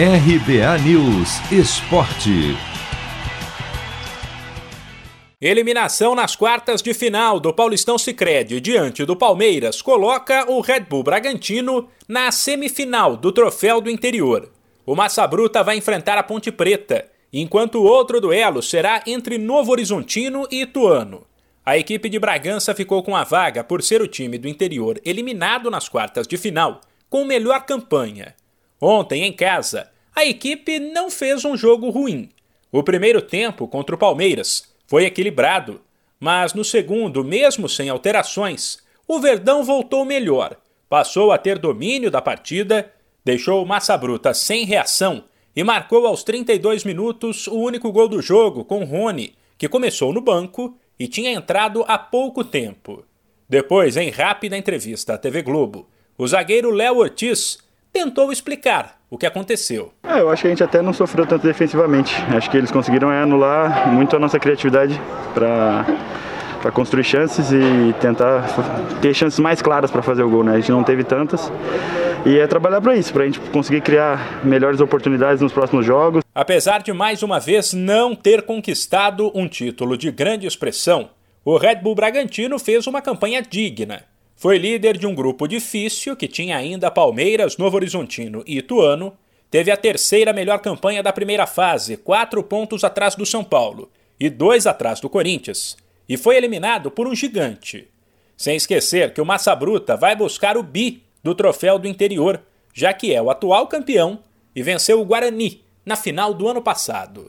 RBA News Esporte. Eliminação nas quartas de final do Paulistão Sicredi diante do Palmeiras coloca o Red Bull Bragantino na semifinal do Troféu do Interior. O Massa Bruta vai enfrentar a Ponte Preta, enquanto o outro duelo será entre Novo Horizontino e Ituano. A equipe de Bragança ficou com a vaga por ser o time do interior eliminado nas quartas de final, com melhor campanha. Ontem, em casa, a equipe não fez um jogo ruim. O primeiro tempo contra o Palmeiras foi equilibrado, mas no segundo, mesmo sem alterações, o Verdão voltou melhor, passou a ter domínio da partida, deixou Massa Bruta sem reação e marcou aos 32 minutos o único gol do jogo com Rony, que começou no banco e tinha entrado há pouco tempo. Depois, em rápida entrevista à TV Globo, o zagueiro Léo Ortiz tentou explicar o que aconteceu. É, eu acho que a gente até não sofreu tanto defensivamente. Acho que eles conseguiram anular muito a nossa criatividade para para construir chances e tentar ter chances mais claras para fazer o gol. Né? A gente não teve tantas. E é trabalhar para isso, para a gente conseguir criar melhores oportunidades nos próximos jogos. Apesar de mais uma vez não ter conquistado um título de grande expressão, o Red Bull Bragantino fez uma campanha digna foi líder de um grupo difícil que tinha ainda Palmeiras, Novo Horizontino e Ituano. Teve a terceira melhor campanha da primeira fase, quatro pontos atrás do São Paulo e dois atrás do Corinthians. E foi eliminado por um gigante. Sem esquecer que o Massa Bruta vai buscar o bi do troféu do interior, já que é o atual campeão e venceu o Guarani na final do ano passado.